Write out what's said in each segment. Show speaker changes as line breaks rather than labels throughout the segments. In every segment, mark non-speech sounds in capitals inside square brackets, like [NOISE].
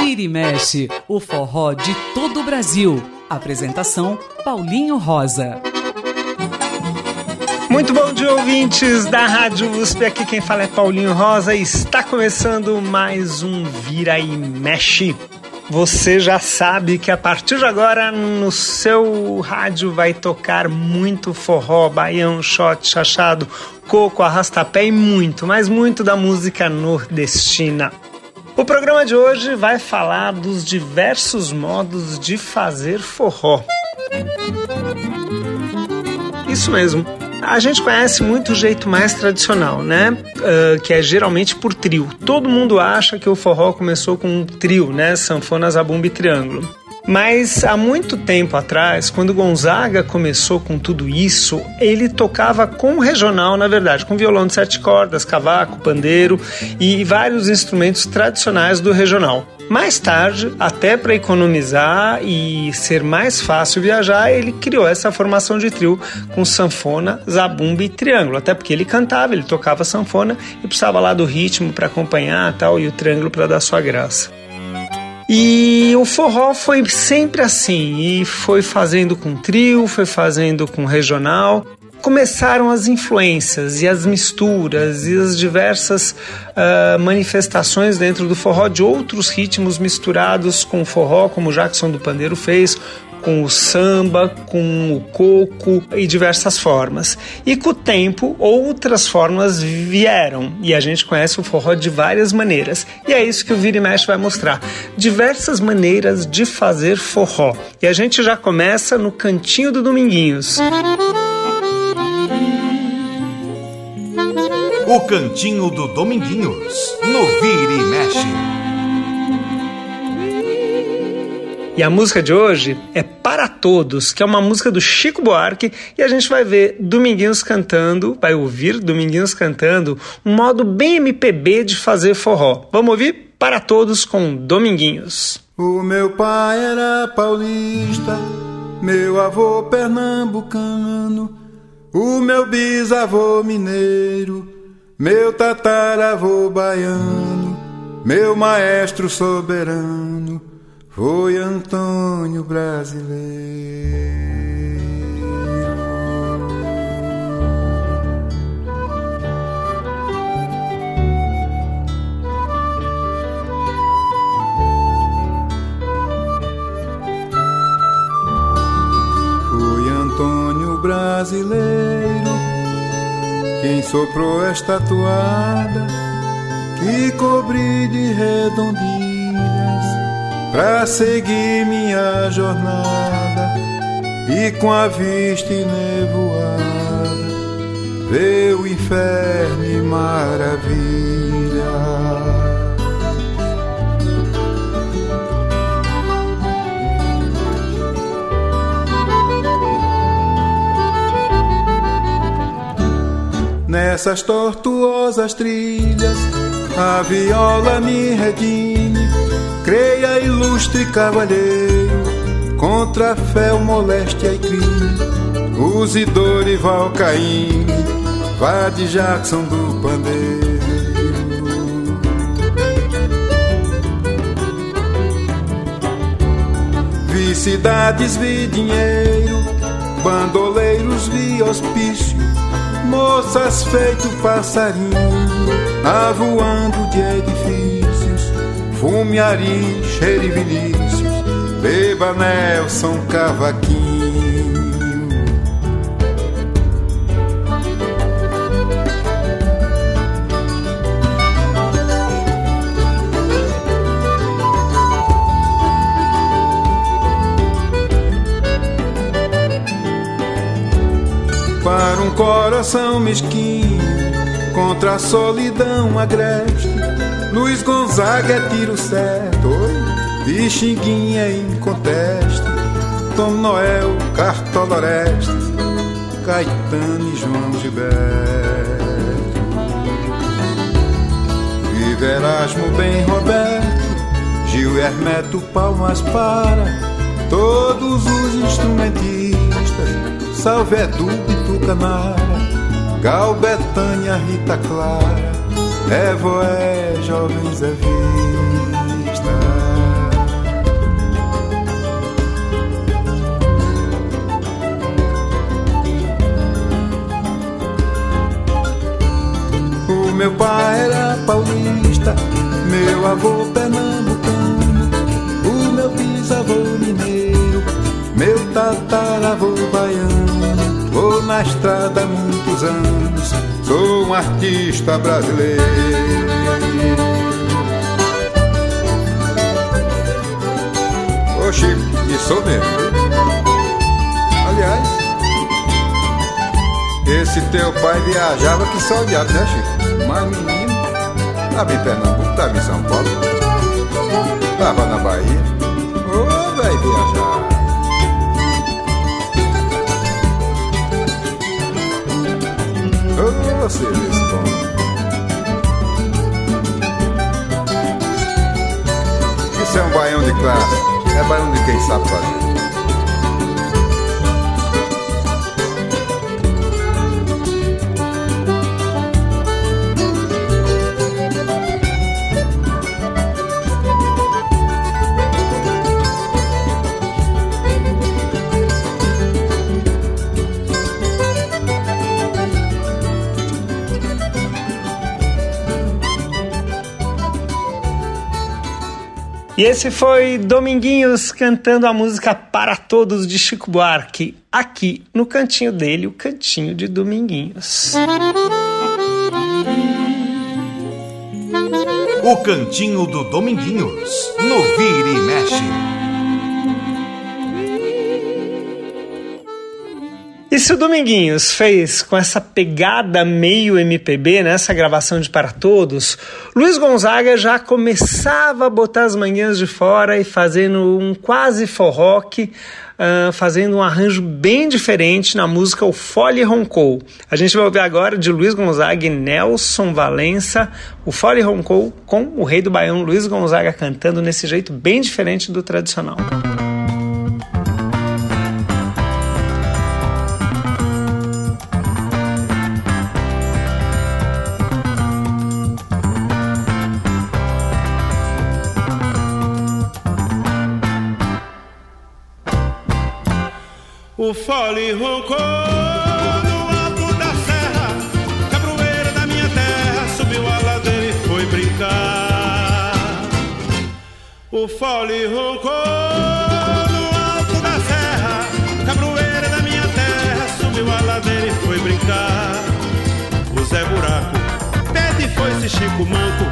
Vira e mexe, o forró de todo o Brasil. Apresentação Paulinho Rosa.
Muito bom dia, ouvintes da Rádio USP. Aqui quem fala é Paulinho Rosa e está começando mais um Vira e Mexe. Você já sabe que a partir de agora no seu rádio vai tocar muito forró, baião, shot, chachado, coco, arrastapé e muito, mas muito da música nordestina. O programa de hoje vai falar dos diversos modos de fazer forró. Isso mesmo. A gente conhece muito o jeito mais tradicional, né? Uh, que é geralmente por trio. Todo mundo acha que o forró começou com um trio, né? Sanfona, zabumba e triângulo. Mas há muito tempo atrás, quando Gonzaga começou com tudo isso, ele tocava com regional, na verdade, com violão de sete cordas, cavaco, pandeiro e vários instrumentos tradicionais do regional. Mais tarde, até para economizar e ser mais fácil viajar, ele criou essa formação de trio com sanfona, zabumba e triângulo. Até porque ele cantava, ele tocava sanfona e precisava lá do ritmo para acompanhar tal e o triângulo para dar sua graça. E o forró foi sempre assim, e foi fazendo com trio, foi fazendo com regional. Começaram as influências e as misturas e as diversas uh, manifestações dentro do forró de outros ritmos misturados com forró, como o Jackson do Pandeiro fez, com o samba, com o coco e diversas formas. E com o tempo, outras formas vieram e a gente conhece o forró de várias maneiras. E é isso que o Vira e Mexe vai mostrar: diversas maneiras de fazer forró. E a gente já começa no cantinho do Dominguinhos.
O Cantinho do Dominguinhos, no Vira e Mexe.
E a música de hoje é Para Todos, que é uma música do Chico Buarque, e a gente vai ver Dominguinhos cantando, vai ouvir Dominguinhos cantando, um modo bem MPB de fazer forró. Vamos ouvir Para Todos com Dominguinhos.
O meu pai era paulista, meu avô pernambucano, o meu bisavô mineiro, meu tataravô baiano, meu maestro soberano foi Antônio Brasileiro. Foi Antônio Brasileiro quem soprou esta toada que cobri de redondinho pra seguir minha jornada e com a vista nevoada ver o inferno e maravilha. Nessas tortuosas trilhas, a viola me redime Creia, ilustre cavalheiro, contra a fé, moléstia e crime. Use Dorival Caymmi, vá de Jackson do Pandeiro. Vi cidades, vi dinheiro, bandoleiros, vi hospício, moças feito passarinho, avoando de edifício Fume Ari, cheire Vinícius, beba Nelson Cavaquinho. Para um coração mesquinho, contra a solidão agreste Luiz Gonzaga é tiro certo, oi, Bixinguinha em conteste, Tom Noel, Cartola Caetano e João Gilberto. Viva Erasmo bem Roberto, Gil Hermeto Palmas para todos os instrumentistas, Salve Edu e Tucanara, Gal Betânia, Rita Clara é voé, jovens é vista. O meu pai era paulista, meu avô pernambucano, o meu bisavô mineiro, meu tataravô baiano. Vou na estrada há muitos anos, sou um artista brasileiro. Chico, e sou mesmo. Aliás, esse teu pai viajava que só diabo, né, Chico? Mas menino, tava em Pernambuco, tava em São Paulo, tava na Bahia. Ô, velho, viajar. Ô, você responde. Isso é um baião de classe, é baião de quem sabe fazer.
E esse foi Dominguinhos cantando a música Para Todos de Chico Buarque, aqui no cantinho dele, o cantinho de Dominguinhos.
O Cantinho do Dominguinhos, no Vira e Mexe.
E se o Dominguinhos fez com essa pegada meio MPB nessa gravação de Para Todos, Luiz Gonzaga já começava a botar as manhãs de fora e fazendo um quase forroque, uh, fazendo um arranjo bem diferente na música O Fole Roncou. A gente vai ouvir agora de Luiz Gonzaga e Nelson Valença, o Fole Roncou com o rei do baião Luiz Gonzaga cantando nesse jeito bem diferente do tradicional.
Fole roncou no alto da serra, cabroeira da minha terra, subiu a ladeira e foi brincar. O fole roncou no alto da serra, cabroeira da minha terra, subiu a ladeira e foi brincar. O Zé Buraco, pede foi-se Chico Manco,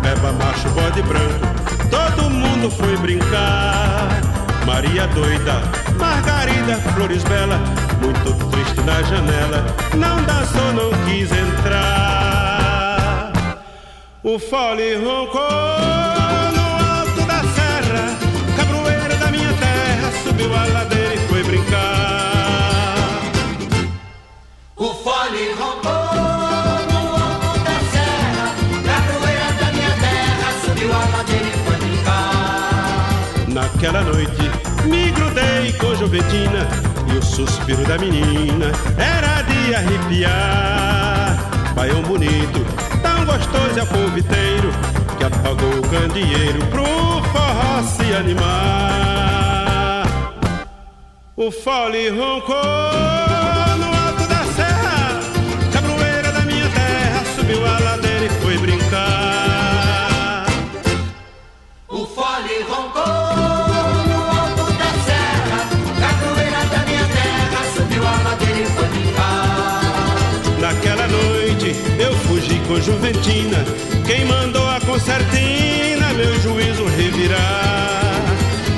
Beba macho, bode branco, todo mundo foi brincar. Maria doida, Margarida, flores bela, muito triste na janela, não dançou, não quis entrar. O fole roncou no alto da serra, cabroeira da minha terra, subiu a ladeira e foi brincar.
O fole roncou no alto da serra, cabroeira da minha terra, subiu a ladeira e foi brincar.
Naquela noite me grudei com Juventina e o suspiro da menina era de arrepiar. Baião bonito, tão gostoso é o que apagou o candeeiro pro forró se animar. O fole roncou no alto da serra, cabroeira da minha terra subiu a ladeira e foi brincar.
O fole roncou
Juventina. Quem mandou a concertina, meu juízo revirar.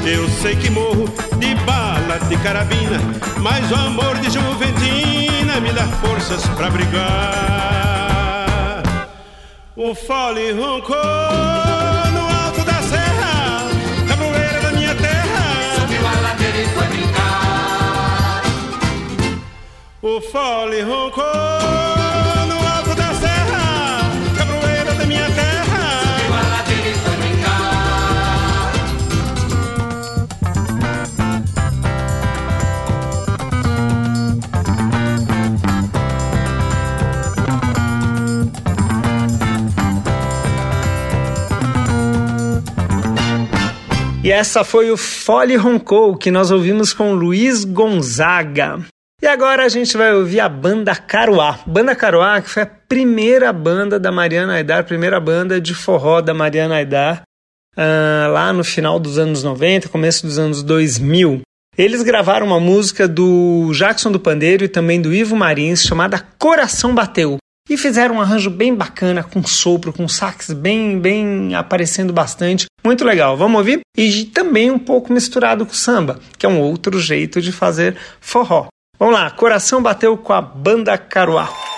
Eu sei que morro de bala de carabina, mas o amor de Juventina me dá forças pra brigar. O fole roncou no alto da serra, cabroeira da minha terra.
Subiu a ladeira e foi brincar.
O fole roncou
E
essa foi o Fole Roncou, que nós ouvimos com Luiz Gonzaga. E agora a gente vai ouvir a banda Caruá. Banda Caruá, que foi a primeira banda da Mariana Aidar, primeira banda de forró da Mariana Aidar, uh, lá no final dos anos 90, começo dos anos 2000. Eles gravaram uma música do Jackson do Pandeiro e também do Ivo Marins, chamada Coração Bateu. E fizeram um arranjo bem bacana, com sopro, com sax bem, bem aparecendo bastante. Muito legal, vamos ouvir? E também um pouco misturado com samba, que é um outro jeito de fazer forró. Vamos lá, Coração Bateu com a Banda Caruá.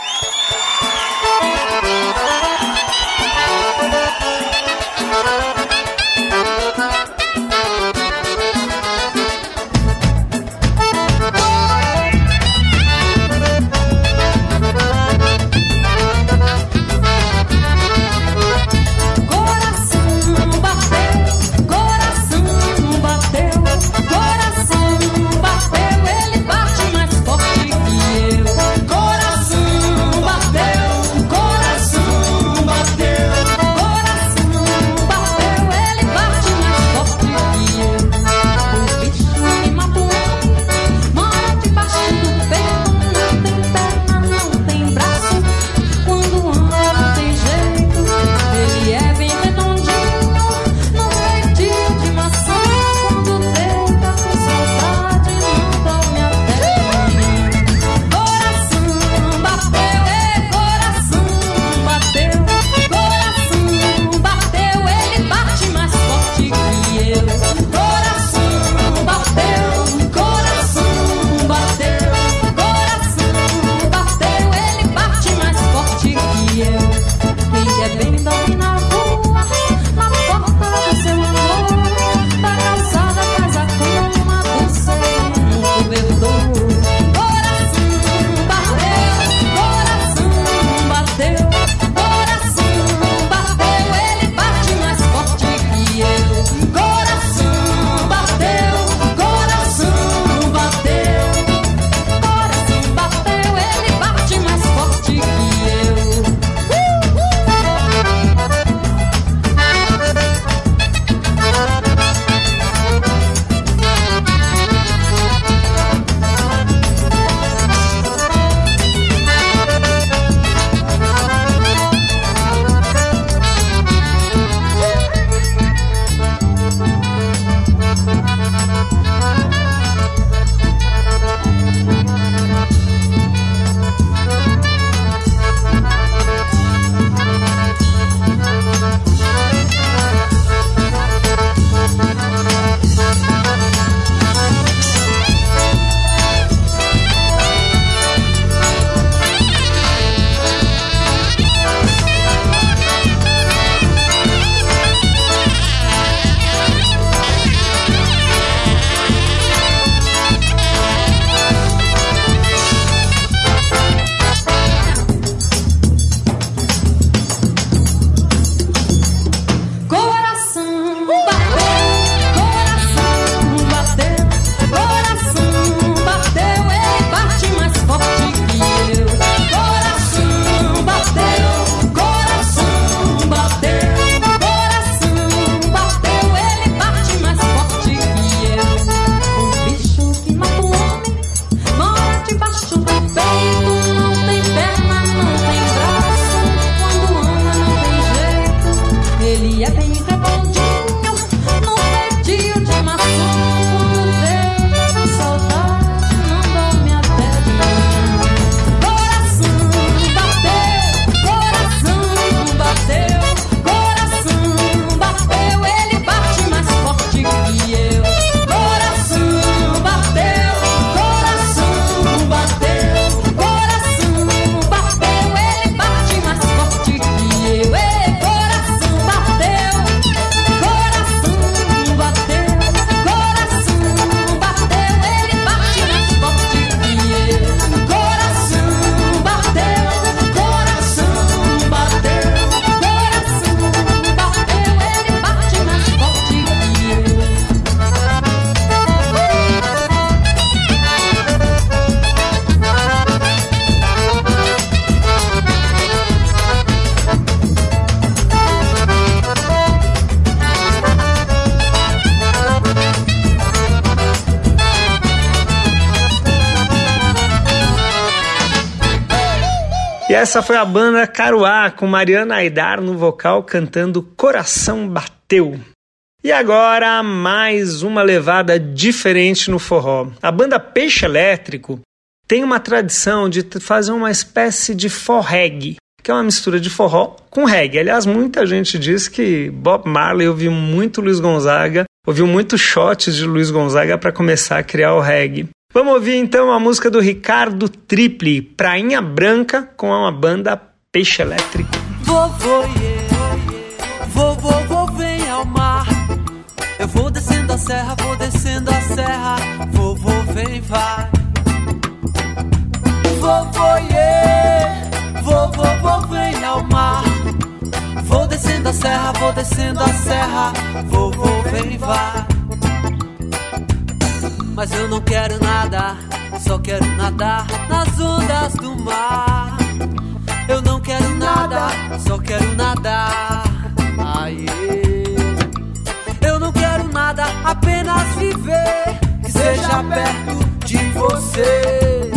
Essa foi a banda Caruá, com Mariana Aidar no vocal cantando Coração Bateu. E agora, mais uma levada diferente no forró. A banda Peixe Elétrico tem uma tradição de fazer uma espécie de forreg, que é uma mistura de forró com reggae. Aliás, muita gente diz que Bob Marley ouviu muito Luiz Gonzaga, ouviu muitos shots de Luiz Gonzaga para começar a criar o reggae. Vamos ouvir então a música do Ricardo Tripli, Prainha Branca, com a banda Peixe Elétrico.
Vovô, yeah, vovô, vovô, vem ao mar. Eu vou descendo a serra, vou descendo a serra. Vovô, vem, vai. Vovô, yeah, vovô, vovô, vem ao mar. Vou descendo a serra, vou descendo a serra. Vovô, vem, vai. Mas eu não quero nada, só quero nadar nas ondas do mar. Eu não quero nada, só quero nadar. Aê. Eu não quero nada, apenas viver. Que seja perto de você.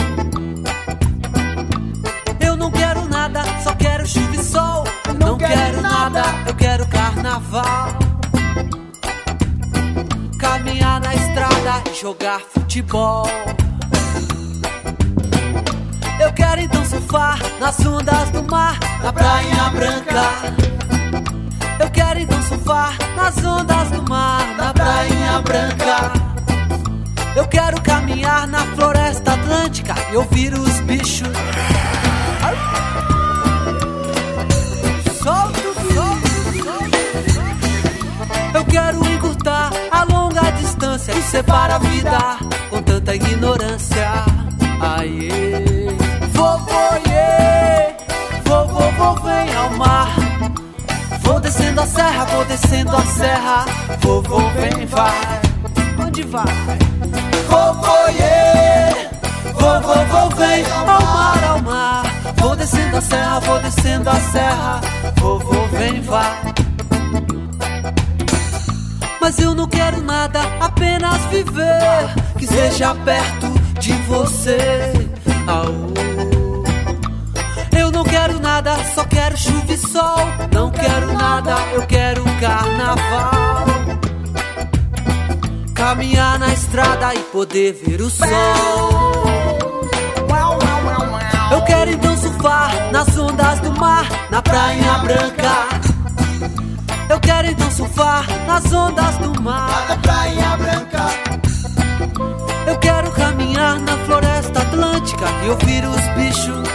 Eu não quero nada, só quero chuva e sol. Não quero nada, eu quero carnaval. Caminhar na estrada e jogar futebol. Eu quero então surfar nas ondas do mar, na praia branca. Eu quero então surfar nas ondas do mar, na praia branca. Eu quero caminhar na floresta atlântica e ouvir os bichos. Solta o solta, solta. Eu quero encurtar separa a vida com tanta ignorância. Aê, vovô, yeah. vovô, vem ao mar. Vou descendo a serra, vou descendo a serra. Vovô, vem, vai. Onde vai? Vovô, yeah. Vovô, vovô, vem ao mar, ao mar. Vou descendo a serra, vou descendo a serra. Vovô, vem, vai. Mas eu não quero nada, apenas viver. Que seja perto de você. Aô. Eu não quero nada, só quero chuva e sol. Não quero nada, eu quero carnaval. Caminhar na estrada e poder ver o sol. Eu quero então surfar nas ondas do mar, na praia branca. Eu quero então surfar nas ondas do mar, na praia branca. Eu quero caminhar na floresta atlântica e ouvir os bichos.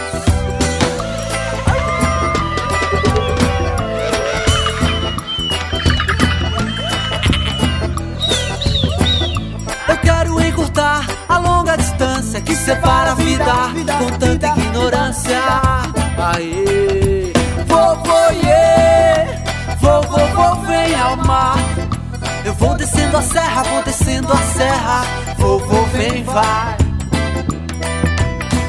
Eu quero encurtar a longa distância que separa a vida com tanta ignorância. Aê, vovô, vem ao mar. Eu vou descendo a serra, vou descendo a serra. Vovô, vem, vai.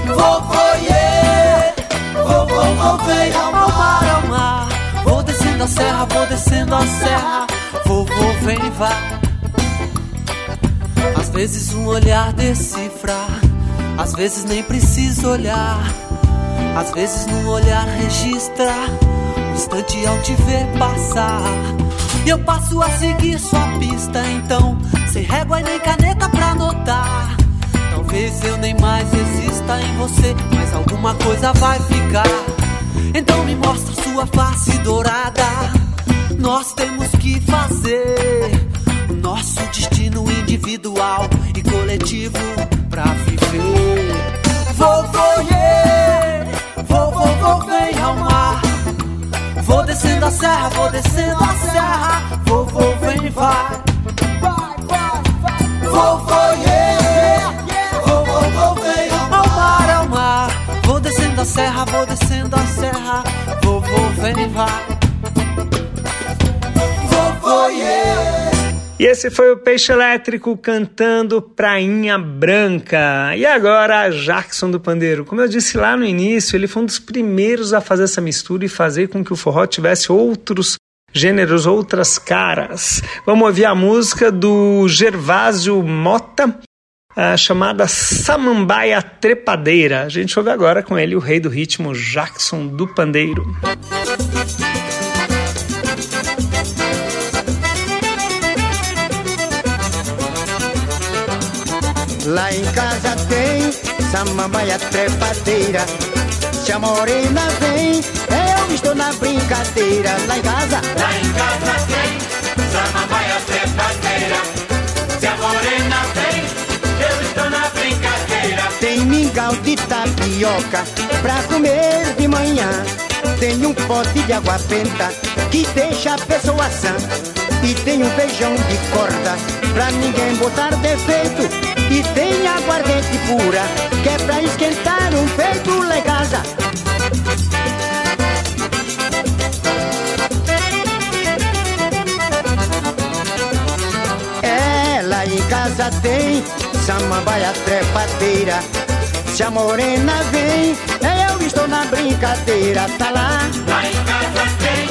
Vovô, yeah. vovô, vovô, vem ao mar, ao mar. Vou descendo a serra, vou descendo a serra. Vovô, vem, vai. Às vezes um olhar decifra, às vezes nem precisa olhar. Às vezes num olhar registra instante ao te ver passar. Eu passo a seguir sua pista, então, sem régua e nem caneta pra anotar. Talvez eu nem mais exista em você, mas alguma coisa vai ficar. Então me mostra sua face dourada. Nós temos que fazer o nosso destino individual e coletivo pra viver. Vovô, yeah, descendo a serra, vou descendo a serra. Vovô, vem, vai. Vovô, yeah, vovô, vovô, vem ao mar, ao mar. Vou descendo a serra, vou descendo a serra. Vovô, vem, vai. Vovô, yeah.
E esse foi o Peixe Elétrico cantando Prainha Branca. E agora, Jackson do Pandeiro. Como eu disse lá no início, ele foi um dos primeiros a fazer essa mistura e fazer com que o forró tivesse outros gêneros, outras caras. Vamos ouvir a música do Gervásio Mota, a chamada Samambaia Trepadeira. A gente ouve agora com ele o rei do ritmo Jackson do Pandeiro.
Lá em casa tem samambaia trepadeira. Se a morena vem, eu estou na brincadeira. Lá em casa,
Lá em casa tem samambaia trepadeira. Se a morena vem, eu estou na brincadeira.
tem mingau de tapioca pra comer de manhã. Tem um pote de água benta que deixa a pessoa sã. E tem um feijão de corda pra ninguém botar defeito. E tem aguardente pura que é pra esquentar um peito. É, lá em casa tem samambaia trepadeira. Se a morena vem, eu estou na brincadeira. Tá lá,
Lá em casa tem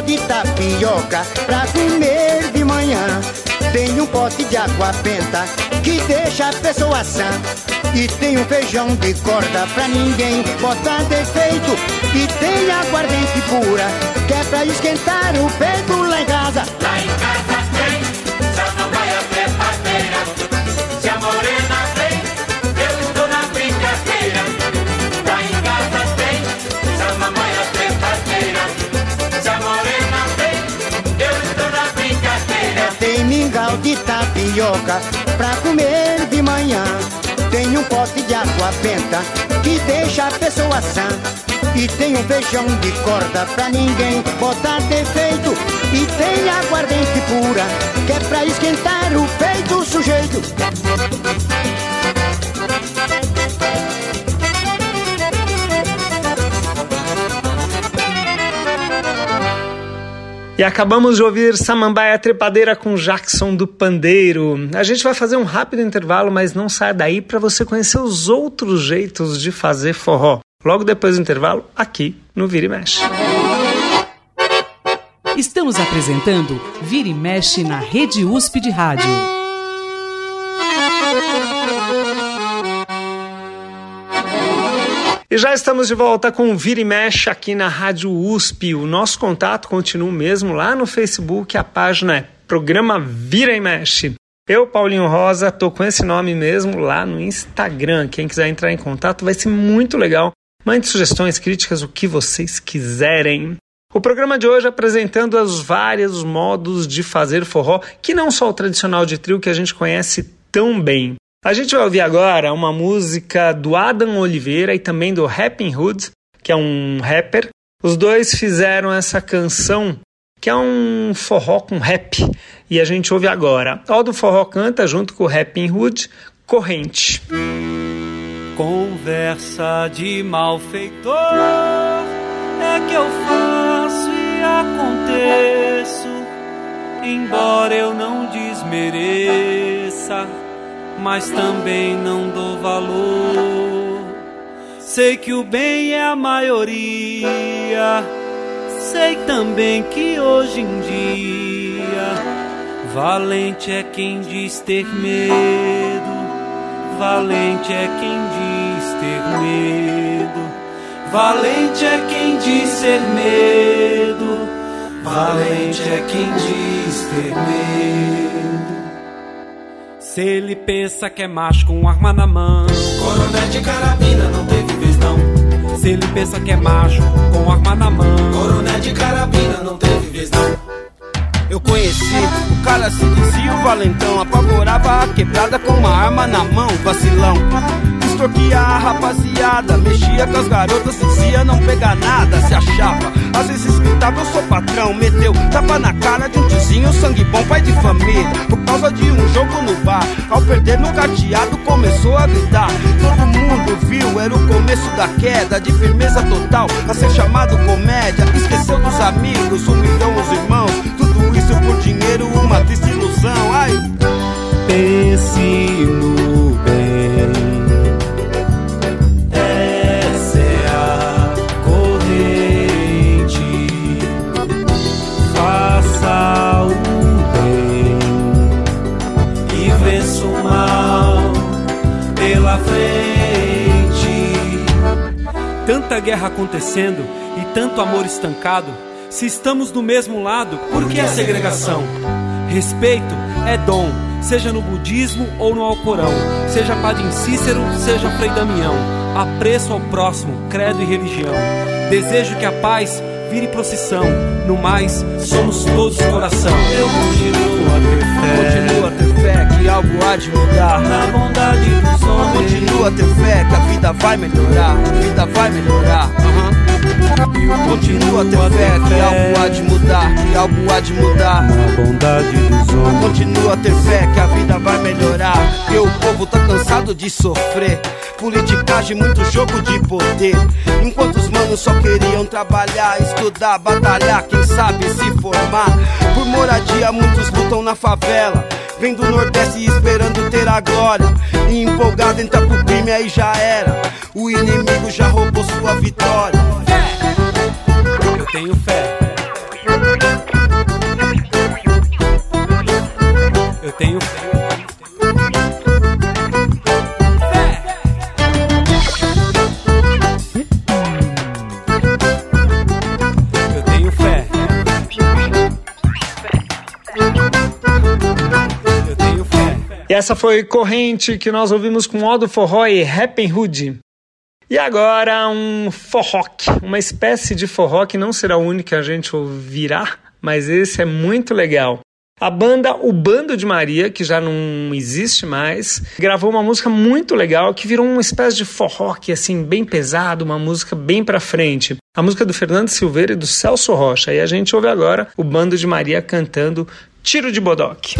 de tapioca pra comer de manhã. Tem um pote de água benta que deixa a pessoa sã. E tem um feijão de corda pra ninguém botar defeito. E tem aguardente pura que é pra esquentar o peito lá em casa.
Lá em
de tapioca pra comer de manhã. Tem um pote de água benta que deixa a pessoa sã. E tem um feijão de corda pra ninguém botar defeito. E tem aguardente pura que é pra esquentar o peito do sujeito.
E acabamos de ouvir Samambaia Trepadeira com Jackson do Pandeiro. A gente vai fazer um rápido intervalo, mas não saia daí para você conhecer os outros jeitos de fazer forró. Logo depois do intervalo, aqui no Vira e Mexe.
Estamos apresentando Vira e Mexe na Rede USP de Rádio.
E já estamos de volta com o Vira e Mexe aqui na Rádio USP. O nosso contato continua mesmo lá no Facebook, a página é Programa Vira e Mexe. Eu, Paulinho Rosa, tô com esse nome mesmo lá no Instagram. Quem quiser entrar em contato vai ser muito legal. Mande sugestões, críticas, o que vocês quiserem. O programa de hoje apresentando os vários modos de fazer forró, que não só o tradicional de trio que a gente conhece tão bem. A gente vai ouvir agora uma música do Adam Oliveira e também do Rapping Hood, que é um rapper. Os dois fizeram essa canção, que é um forró com rap, e a gente ouve agora. Ó do Forró canta junto com o Rapping Hood, Corrente.
Conversa de malfeitor é que eu faço e aconteço, embora eu não desmereça, mas também não dou valor. Sei que o bem é a maioria, sei também que hoje em dia valente é quem diz ter medo. Valente é quem diz ter medo. Valente é quem diz ser medo. Valente é quem diz ter medo. Se ele pensa que é macho com arma na mão,
Coronel de carabina não teve vez não.
se ele pensa que é macho com arma na mão,
Coronel de carabina não teve vez não.
Eu conheci, o cara se dizia o valentão Apavorava a quebrada com uma arma na mão, vacilão Extorquia a rapaziada, mexia com as garotas Dizia não pegar nada, se achava. Às vezes gritava eu sou patrão, meteu Tapa na cara de um tiozinho, sangue bom, pai de família Por causa de um jogo no bar. Ao perder no cadeado começou a gritar. Todo mundo viu, era o começo da queda De firmeza total, a ser chamado comédia. Esqueceu dos amigos, humilhou os irmãos Tudo isso por dinheiro, uma triste ilusão. Ai,
pense
Tanta guerra acontecendo e tanto amor estancado. Se estamos do mesmo lado, por que a segregação? Respeito é dom, seja no budismo ou no Alcorão, seja Padre Cícero, seja Frei Damião. Apreço ao próximo, credo e religião. Desejo que a paz vire procissão. No mais, somos todos coração.
Eu continuo a ter fé.
Que algo há de mudar.
Na bondade dos homens.
Continua a ter fé que a vida vai melhorar. A vida vai melhorar. Aham. Continua a ter fé que algo há de mudar, que algo há de mudar.
Na bondade dos homens.
Continua a ter fé que a vida vai melhorar. Que o povo tá cansado de sofrer. Politicagem, muito jogo de poder. Enquanto os manos só queriam trabalhar, estudar, batalhar, quem sabe se formar. Por moradia, muitos lutam na favela. Vem do Nordeste esperando ter a glória. E empolgado entra pro crime, aí já era. O inimigo já roubou sua vitória. Eu tenho fé. Eu tenho fé.
E essa foi Corrente, que nós ouvimos com Aldo Forró e Happy Hood. E agora um forroque, uma espécie de forró que não será o único que a gente ouvirá, mas esse é muito legal. A banda O Bando de Maria, que já não existe mais, gravou uma música muito legal que virou uma espécie de forroque assim bem pesado, uma música bem pra frente. A música do Fernando Silveira e do Celso Rocha. E a gente ouve agora o Bando de Maria cantando Tiro de Bodoque.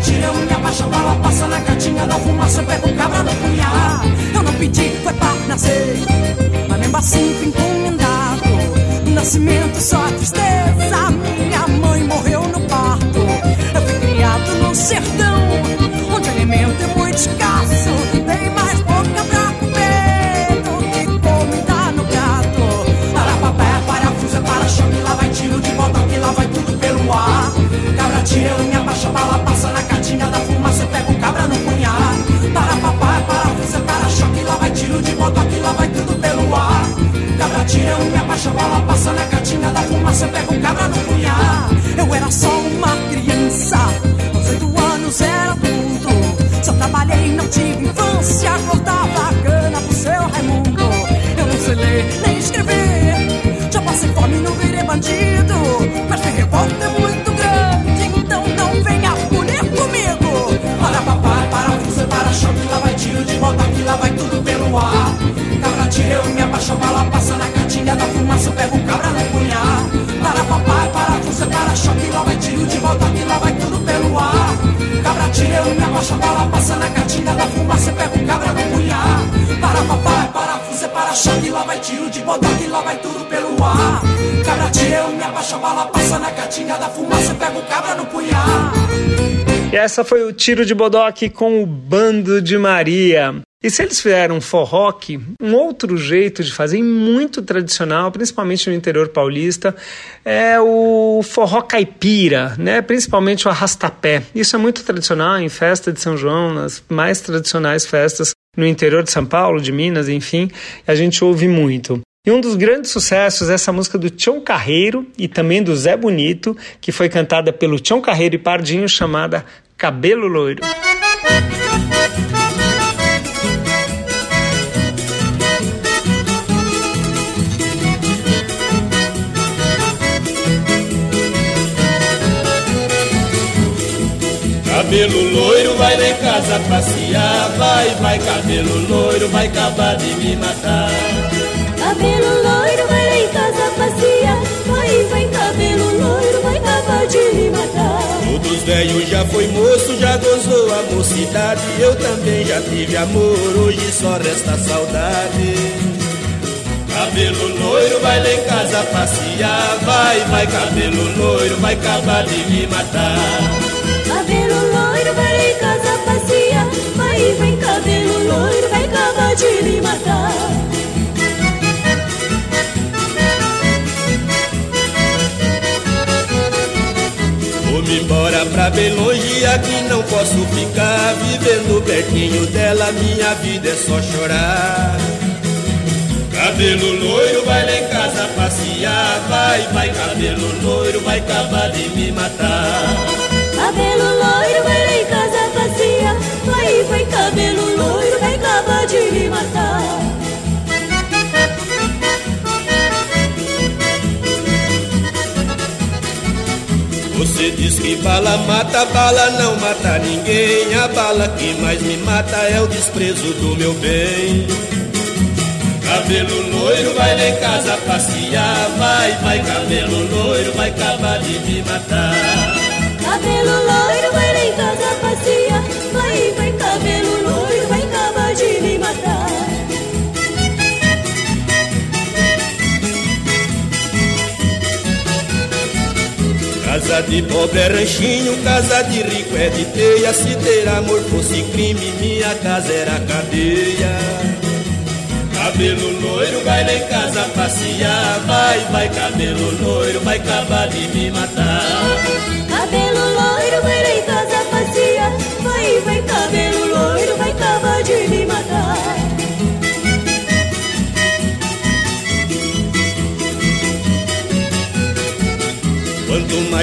Tira, eu me abaixo, bala passa na catinha da fumaça, eu pego cabra no punhar. Eu não pedi, foi pra nascer, mas mesmo assim fui encomendado. No nascimento só tristeza, minha mãe morreu no parto. Eu fui criado no sertão, onde alimento é muito escasso. Tem mais boca pra comer do que comida no gato. Para papel, parafuso, para choque, lá vai tiro de botoque, lá vai tudo pelo ar. Cabra tira, eu me abaixo, bala andando de moto, aquilo vai tudo pelo ar. Cabra tirão, minha baixa ela passa na catinha da fumaça, pega um cabra no punhar. Eu era só uma criança, aos oito anos era adulto. Só trabalhei, não tive infância, cortava cana. Parafuso, para choque, lá vai tiro de
volta, que lá vai tudo pelo ar. Cabra tira, eu me abaixo, bala passa na cantilha da fumaça, eu pego cabra no punhar. Para papai, parafuso, para choque, lá vai tiro de volta, que lá vai tudo pelo ar. Cabra tira, eu me abaixo, bala passa na cantilha da fumaça, eu pego cabra no punhar.
E essa foi o Tiro de Bodoque com o Bando de Maria. E se eles fizeram um forroque, um outro jeito de fazer, muito tradicional, principalmente no interior paulista, é o forró caipira, né? principalmente o arrastapé. Isso é muito tradicional em festa de São João, nas mais tradicionais festas no interior de São Paulo, de Minas, enfim, a gente ouve muito. E um dos grandes sucessos é essa música do Tião Carreiro e também do Zé Bonito, que foi cantada pelo Tião Carreiro e Pardinho, chamada Cabelo Loiro.
Cabelo loiro, vai lá em casa passear. Vai, vai, cabelo loiro, vai acabar de me matar.
Cabelo loiro, vai lá em casa passear. Vai, vai, cabelo loiro, vai acabar de me matar.
Todos velhos já foi moço, já gozou a mocidade. Eu também já tive amor, hoje só resta saudade. Cabelo loiro, vai lá em casa passear. Vai, vai, cabelo loiro, vai acabar de me matar.
Loiro, vai acabar de me matar.
Vou-me embora pra bem longe, aqui não posso ficar. Vivendo pertinho dela, minha vida é só chorar. Cabelo loiro, vai lá em casa passear. Vai, vai, cabelo loiro, vai acabar de me matar.
Cabelo loiro, vai lá em casa passear. Vai, vai, cabelo loiro, de me matar.
Você diz que bala mata, bala não mata ninguém. A bala que mais me mata é o desprezo do meu bem. Cabelo loiro, vai lá em casa passear. Vai, vai, cabelo loiro, vai acabar de me matar.
Cabelo loiro, vai lá em casa passear.
Casa de pobre é ranchinho, casa de rico é de teia. Se ter amor fosse crime, minha casa era cadeia. Cabelo loiro, vai lá em casa passear. Vai, vai, cabelo loiro, vai acabar de me matar.
Cabelo loiro, vai lá em casa passear.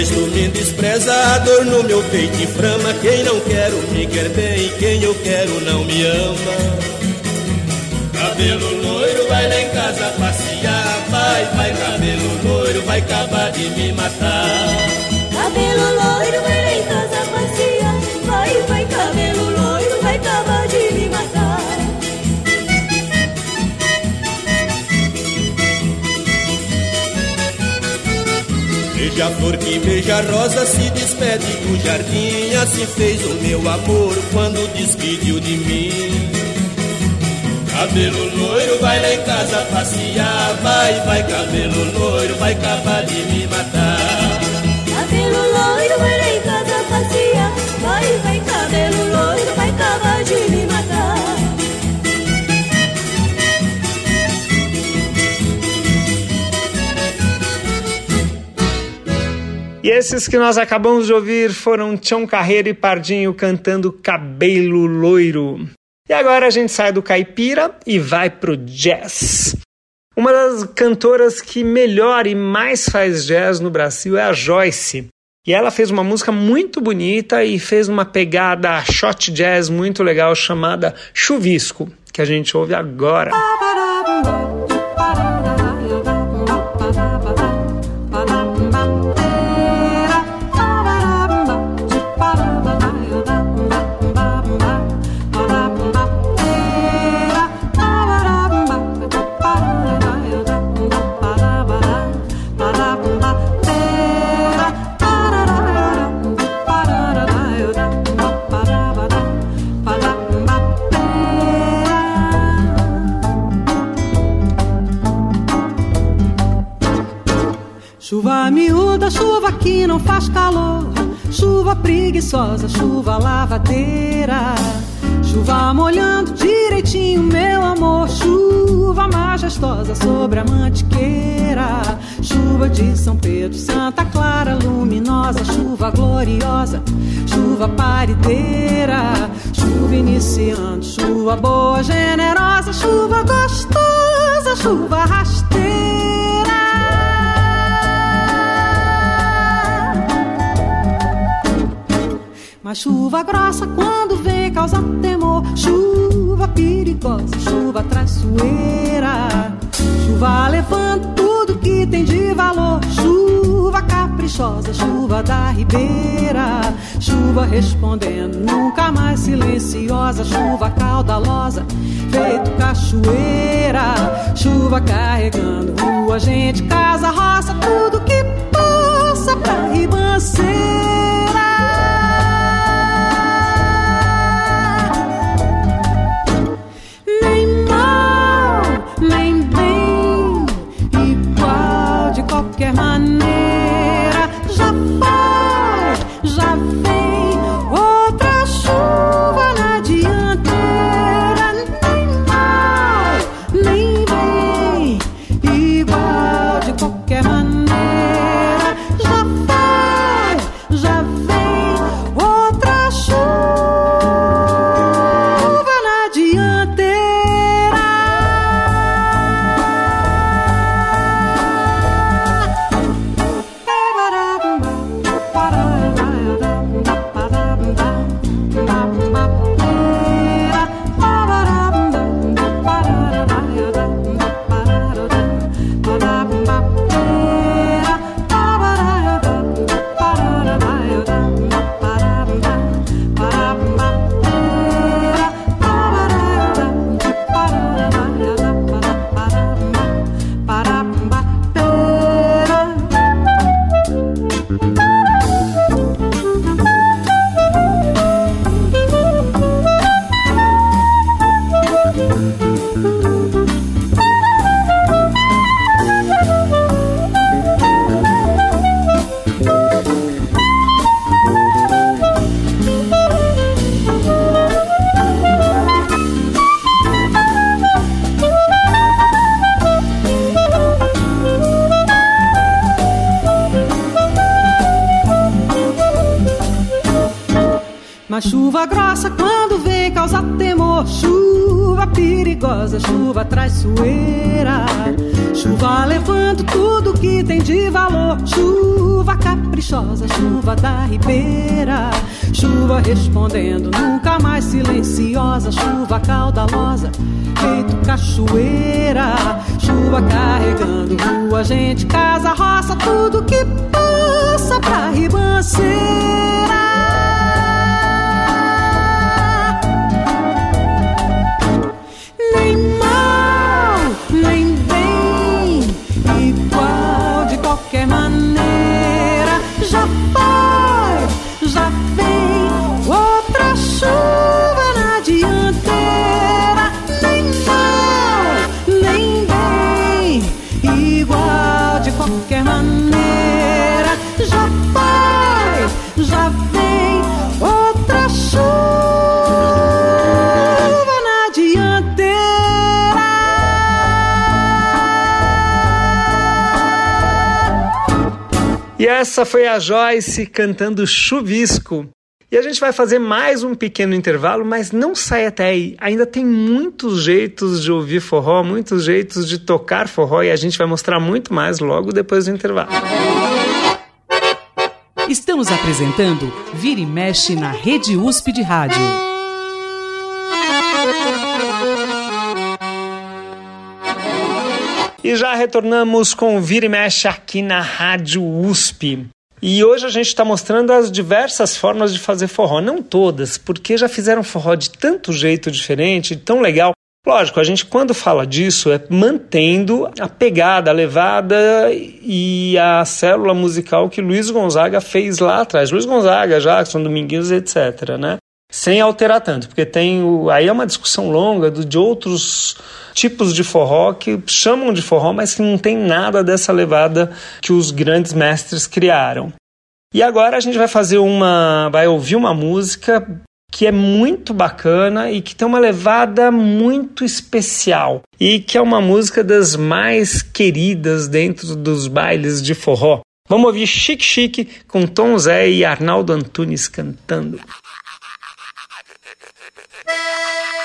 Tu me despreza, a dor no meu peito inflama. Quem não quero me quer bem, quem eu quero não me ama. Cabelo loiro, vai lá em casa passear. Vai, vai, cabelo loiro, vai acabar de me matar.
Cabelo loiro, vai lá em
Beija a flor que beija a rosa, se despede do jardim. Assim fez o meu amor quando despediu de mim. Cabelo loiro, vai lá em casa passear. Vai, vai, cabelo loiro, vai acabar de me matar.
Cabelo loiro, vai lá em casa passear. Vai, vai, cabelo loiro, vai acabar de me matar.
E esses que nós acabamos de ouvir foram Tião Carreiro e Pardinho cantando Cabelo Loiro. E agora a gente sai do caipira e vai pro jazz. Uma das cantoras que melhor e mais faz jazz no Brasil é a Joyce. E ela fez uma música muito bonita e fez uma pegada shot jazz muito legal chamada Chuvisco, que a gente ouve agora.
Miúda, chuva que não faz calor. Chuva preguiçosa, chuva lavadeira. Chuva molhando direitinho, meu amor. Chuva majestosa sobre a mantiqueira. Chuva de São Pedro, Santa Clara, luminosa. Chuva gloriosa, chuva parideira. Chuva iniciando, chuva boa, generosa. Chuva gostosa, chuva rasteira. Mas chuva grossa quando vem causa temor. Chuva perigosa, chuva traiçoeira. Chuva levando tudo que tem de valor. Chuva caprichosa, chuva da ribeira. Chuva respondendo, nunca mais silenciosa. Chuva caudalosa, feito cachoeira. Chuva carregando rua, gente, casa, roça, tudo que possa pra ribanceira. Chuva grossa quando vem causa temor. Chuva perigosa, chuva traiçoeira. Chuva levando tudo que tem de valor. Chuva caprichosa, chuva da ribeira. Chuva respondendo, nunca mais silenciosa. Chuva caudalosa, feito cachoeira. Chuva carregando rua, gente, casa, roça, tudo que passa pra ribanceira. Vem outra chuva na dianteira.
E essa foi a Joyce cantando Chuvisco. E a gente vai fazer mais um pequeno intervalo, mas não sai até aí. Ainda tem muitos jeitos de ouvir forró, muitos jeitos de tocar forró e a gente vai mostrar muito mais logo depois do intervalo.
Estamos apresentando Vira e Mexe na Rede USP de Rádio.
E já retornamos com Vira e Mexe aqui na Rádio USP. E hoje a gente está mostrando as diversas formas de fazer forró. Não todas, porque já fizeram forró de tanto jeito diferente, tão legal. Lógico, a gente quando fala disso é mantendo a pegada, a levada e a célula musical que Luiz Gonzaga fez lá atrás. Luiz Gonzaga, Jackson, Dominguinhos, etc. Né? sem alterar tanto, porque tem o, aí é uma discussão longa de outros tipos de forró que chamam de forró, mas que não tem nada dessa levada que os grandes mestres criaram. E agora a gente vai fazer uma, vai ouvir uma música que é muito bacana e que tem uma levada muito especial e que é uma música das mais queridas dentro dos bailes de forró. Vamos ouvir Chique Chique com Tom Zé e Arnaldo Antunes cantando. [LAUGHS]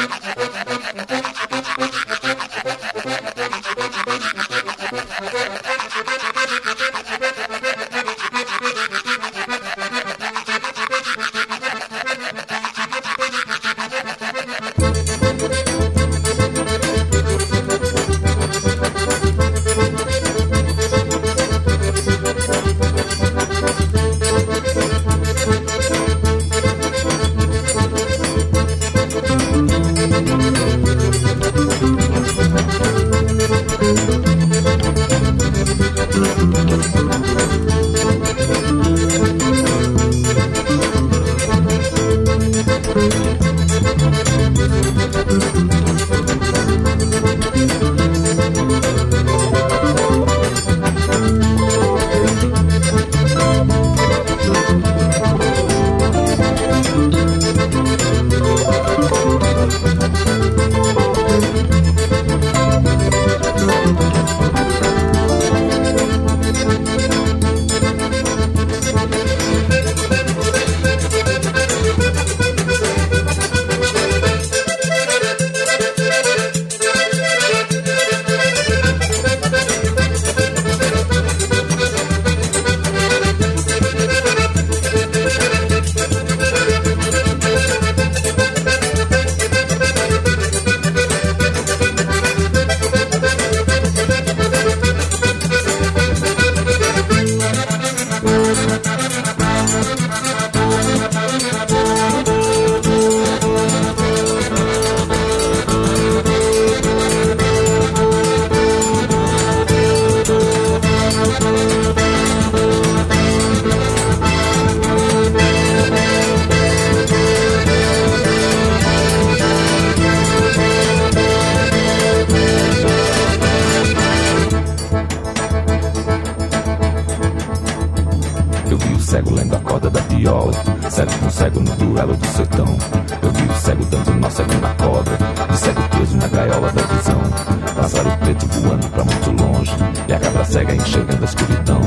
Pássaro preto voando pra muito longe, e a cabra cega enxergando a escuridão.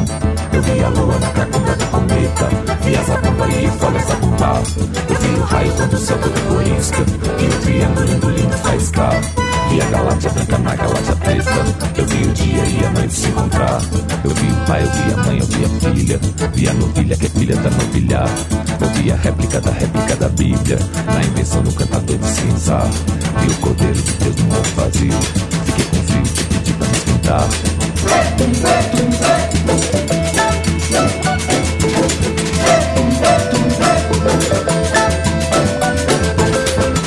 Eu vi a lua na cacunda do cometa, vi as abamba e folhas abundar. Eu vi o raio quando o céu todo corisca, vi o triângulo engolindo faiscar. Vi a galáxia branca na galáxia preta. Eu vi o dia e a noite se encontrar. Eu vi o pai, eu vi a mãe, eu vi a filha. Vi a novilha que é filha da novilha. Eu vi a réplica da réplica da Bíblia. Na invenção do cantador de cinza. Vi o cordeiro de Deus no morro vazio. Fiquei com frio, te pedi pra me esquentar.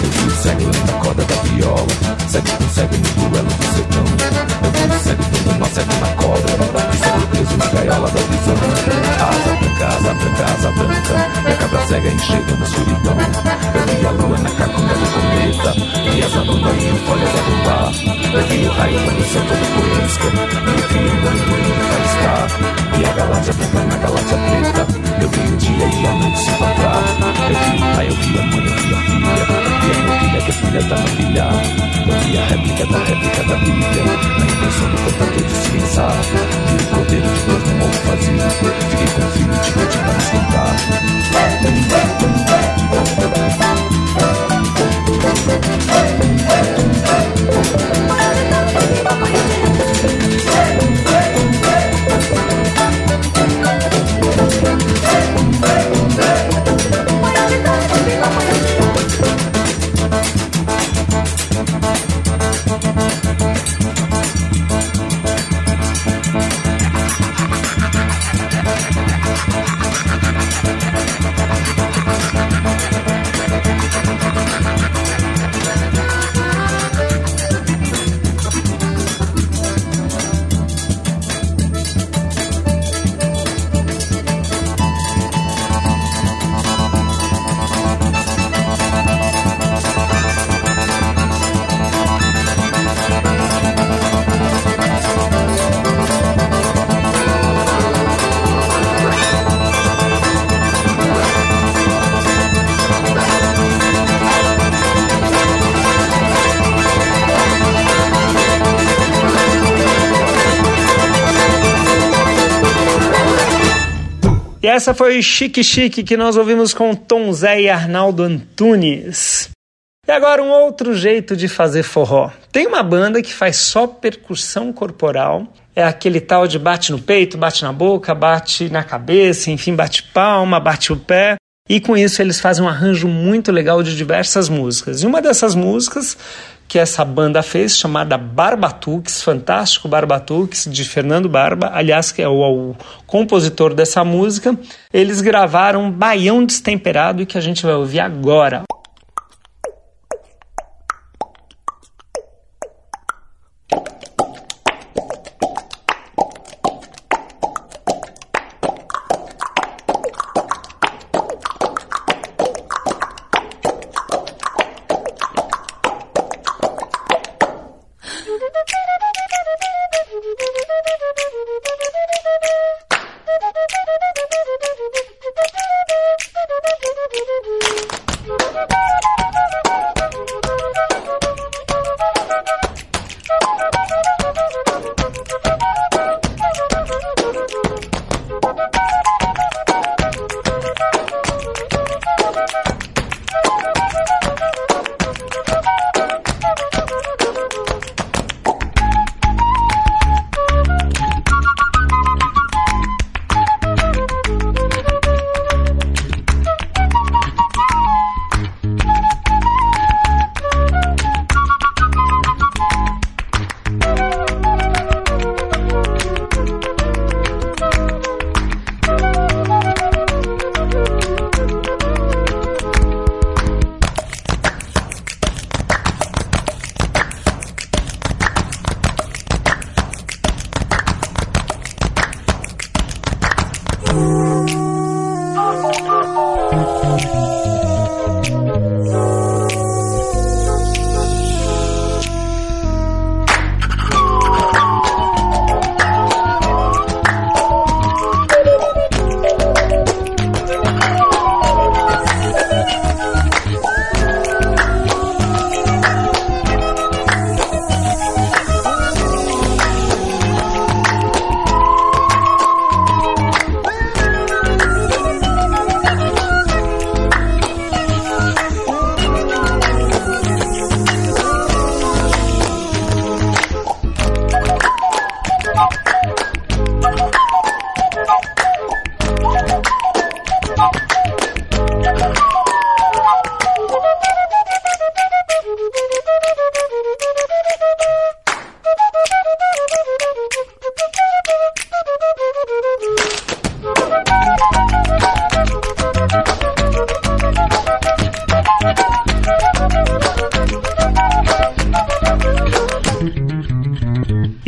Eu vi o cego lendo a corda da viola Cego com cego no duelo do sertão Eu vi o cego dando nó cego na corda E cego preso na gaiola da visão Asa branca, asa branca, asa branca E a cabra cega enxergando a escuridão Eu vi a lua na cacunda do cometa Vi as abamba e folhas a bombar Vi o raio quando o céu todo corisca Vi o triângulo engolindo faiscar Vi a galáxia branca na galáxia preta. Eu vi o dia e a noite se encontrar Eu vi o pai, eu vi a mãe, eu vi a filha. Vi a novilha que é filha da novilha Eu vi a réplica da réplica da Bíblia. Na intenção do cantador de se pensar Vi o cordeiro de Deus no morro vazio. Fiquei com frio e te pedi pra me esquentar
E essa foi Chique Chique que nós ouvimos com Tom Zé e Arnaldo Antunes. E agora um outro jeito de fazer forró. Tem uma banda que faz só percussão corporal. É aquele tal de bate no peito, bate na boca, bate na cabeça, enfim, bate palma, bate o pé. E com isso eles fazem um arranjo muito legal de diversas músicas. E uma dessas músicas que essa banda fez, chamada Barbatux, fantástico Barbatux, de Fernando Barba, aliás, que é o, o, compositor dessa música. Eles gravaram Baião Destemperado, que a gente vai ouvir agora. Thank you.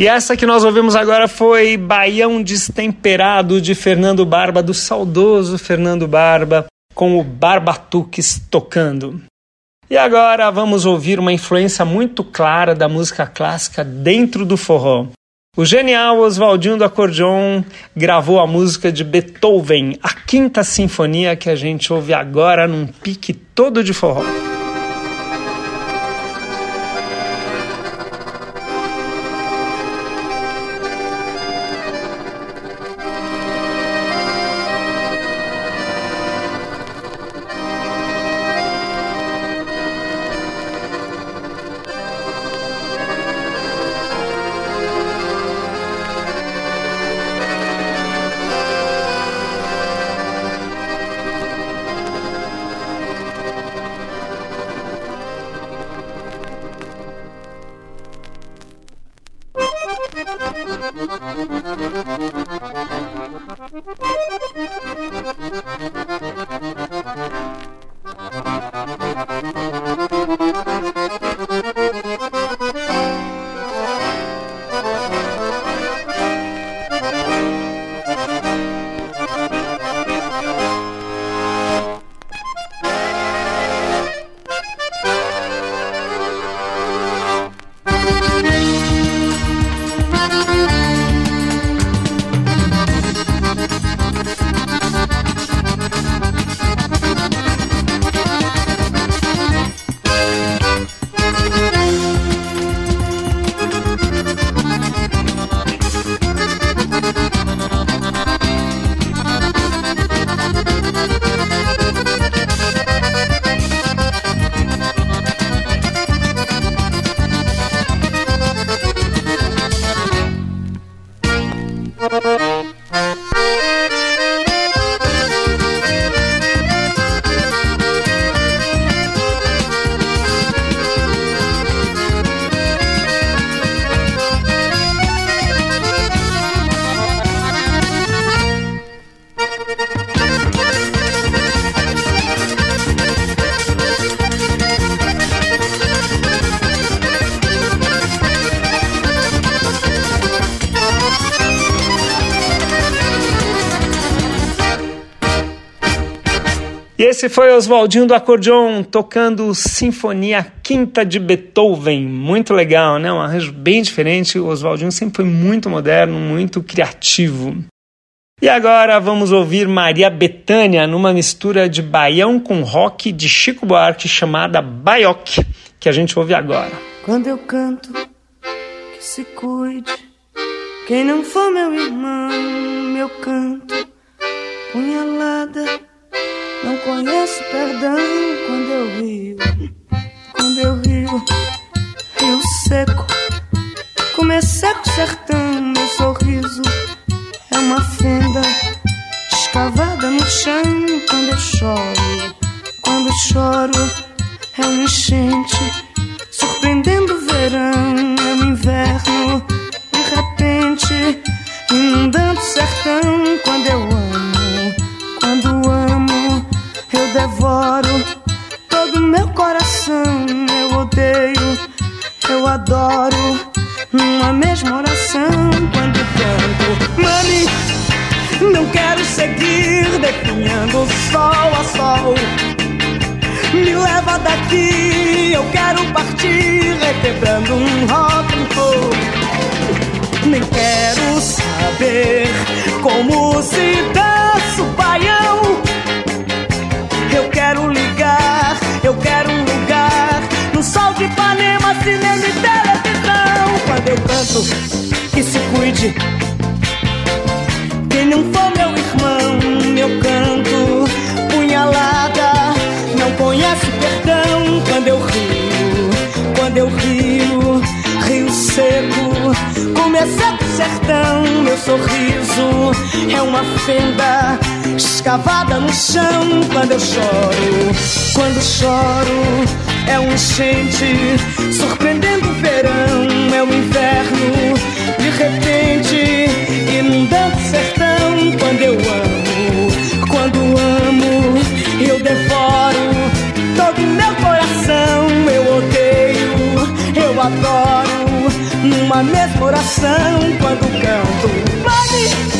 E essa que nós ouvimos agora foi Baião Destemperado de Fernando Barba, do saudoso Fernando Barba, com o Barbatuques tocando. E agora vamos ouvir uma influência muito clara da música clássica dentro do forró. O genial Oswaldinho do Acordeon gravou a música de Beethoven, a Quinta Sinfonia, que a gente ouve agora num pique todo de forró. Esse foi Oswaldinho do Acordeon tocando Sinfonia Quinta de Beethoven. Muito legal, né? Um arranjo bem diferente. O Oswaldinho sempre foi muito moderno, muito criativo. E agora vamos ouvir Maria Bethânia numa mistura de baião com rock de Chico Buarque chamada Baioque, que a gente ouve agora.
Quando eu canto, que se cuide. Quem não for meu irmão, meu canto, punhalada não conheço perdão quando eu rio, quando eu rio, rio seco, como é seco sertão, meu sorriso é uma fenda escavada no chão quando eu choro, quando choro é um enchente, surpreendendo o verão, é um inverno, de repente, inundando o sertão quando eu amo, eu devoro todo meu coração. Eu odeio, eu adoro, numa mesma oração. Quando canto, mami, não quero seguir definhando sol a sol. Me leva daqui, eu quero partir, requebrando um rock and roll. Nem quero saber como se dança o baião. Eu quero ligar, eu quero um lugar no sol de Ipanema, cinema e televisão. Quando eu canto, que se cuide. Quem não for meu irmão, meu canto, punhalada, não conhece perdão. Quando eu rio, quando eu rio, rio seco, é seco sertão. Meu sorriso é uma fenda escavada no chão quando eu choro. Quando choro é um enchente surpreendendo o verão, é um inverno de repente inundando o sertão quando eu amo. Quando amo, eu devoro todo meu coração. Eu odeio, eu adoro numa mesma oração quando canto. Mami,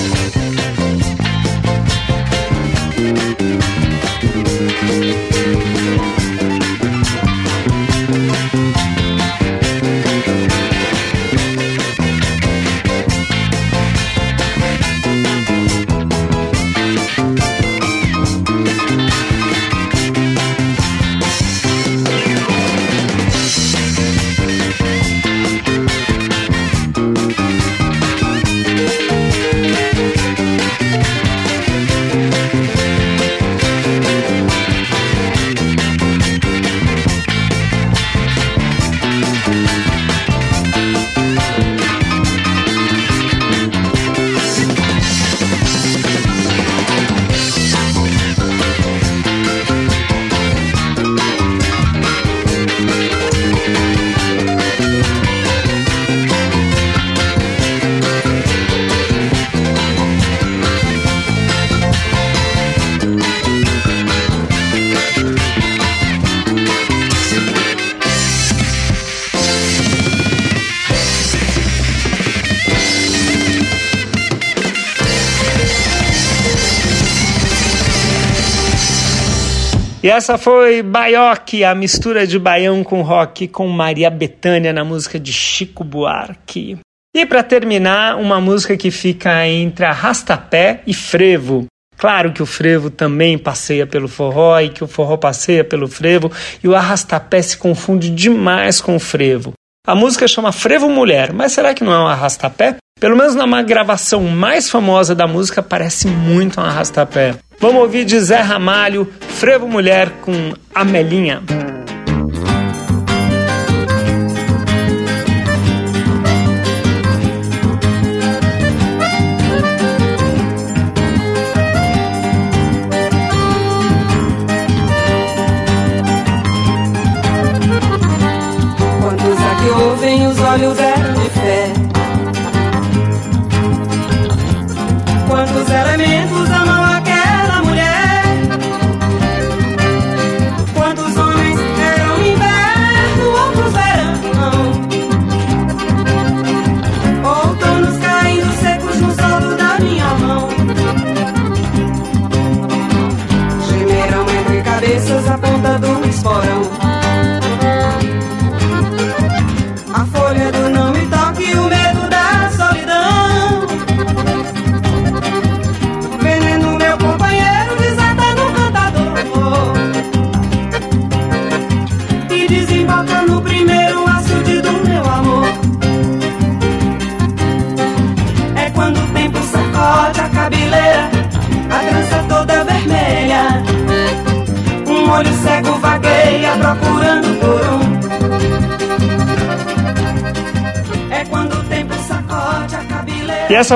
essa foi Baioque, a mistura de baião com rock com Maria Bethânia na música de Chico Buarque. E para terminar, uma música que fica entre arrastapé e frevo. Claro que o frevo também passeia pelo forró e que o forró passeia pelo frevo e o arrastapé se confunde demais com o frevo. A música chama Frevo Mulher, mas será que não é um arrastapé? Pelo menos na gravação mais famosa da música parece muito um arrastapé. Vamos ouvir de Zé Ramalho, Frevo Mulher com Amelinha.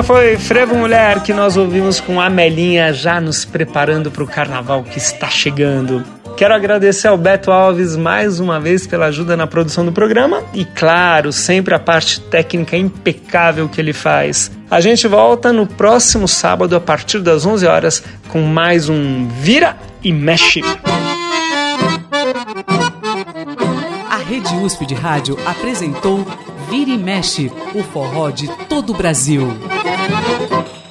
Foi Frevo Mulher que nós ouvimos com a Melinha já nos preparando para o carnaval que está chegando. Quero agradecer ao Beto Alves mais uma vez pela ajuda na produção do programa e, claro, sempre a parte técnica impecável que ele faz. A gente volta no próximo sábado a partir das 11 horas com mais um Vira e Mexe.
A Rede USP de Rádio apresentou Vira e Mexe, o forró de todo o Brasil. Thank you.